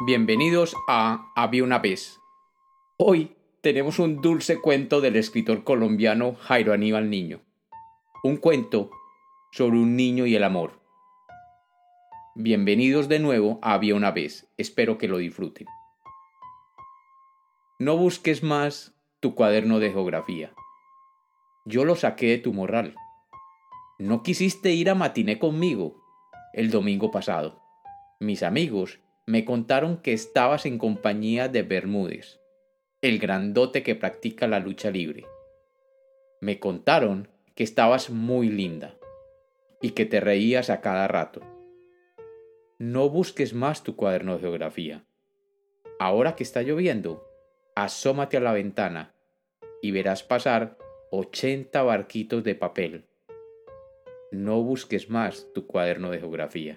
Bienvenidos a Había una vez. Hoy tenemos un dulce cuento del escritor colombiano Jairo Aníbal Niño. Un cuento sobre un niño y el amor. Bienvenidos de nuevo a Había una vez. Espero que lo disfruten. No busques más tu cuaderno de geografía. Yo lo saqué de tu morral. No quisiste ir a matiné conmigo el domingo pasado. Mis amigos me contaron que estabas en compañía de Bermúdez, el grandote que practica la lucha libre. Me contaron que estabas muy linda y que te reías a cada rato. No busques más tu cuaderno de geografía. Ahora que está lloviendo, asómate a la ventana y verás pasar 80 barquitos de papel. No busques más tu cuaderno de geografía